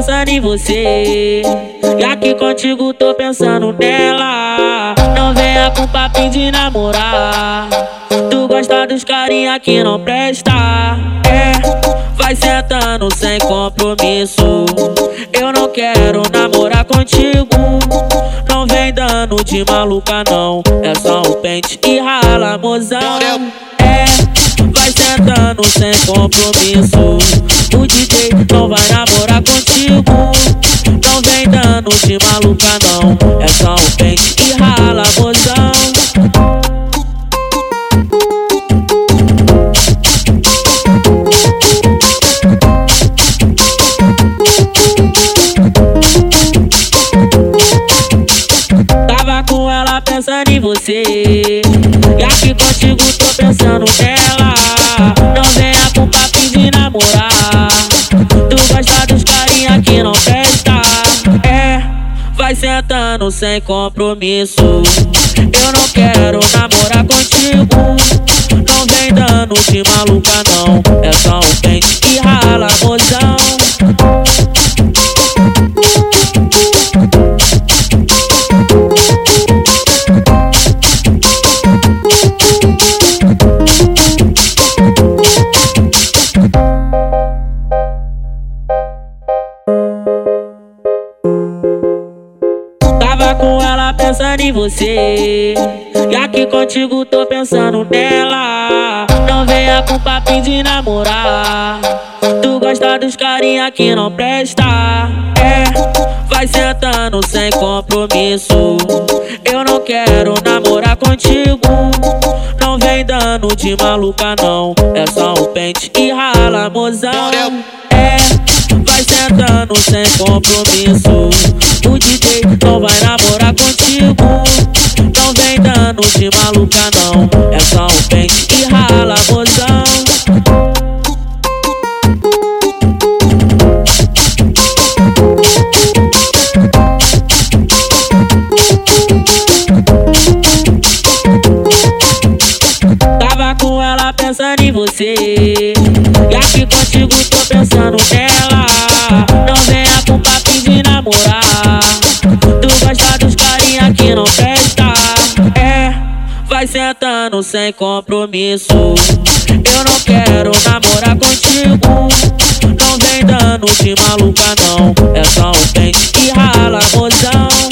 pensando em você. E aqui contigo tô pensando nela. Não venha com papinho de namorar. Tu gosta dos carinha que não presta. É, vai sentando sem compromisso. Eu não quero namorar contigo. Não vem dando de maluca, não. É só um pente e rala, mozão. É, sentando sem compromisso. O DJ não vai namorar contigo. Não vem dando de maluca, não. É só um pente e rala, mozão. Tava com ela pensando em você. E aqui contigo tô pensando nela. Não venha com papinho de namorar. Tu gosta dos carinha que não presta. É, vai sentando sem compromisso. Eu não quero namorar contigo. Não vem dando de maluca, não. Com ela pensando em você. E aqui contigo tô pensando nela. Não venha com papinho de namorar. Tu gosta dos carinha que não presta. É, vai sentando sem compromisso. Eu não quero namorar contigo. Não vem dando de maluca, não. É só um pente e rala, mozão. É, vai sentando sem compromisso. Pensando em você. E aqui contigo tô pensando nela. Não venha com papinho de namorar. Tu gosta dos carinha que não presta. É, vai sentando sem compromisso. Eu não quero namorar contigo. Não vem dando de maluca, não. É só um pente e rala, mozão.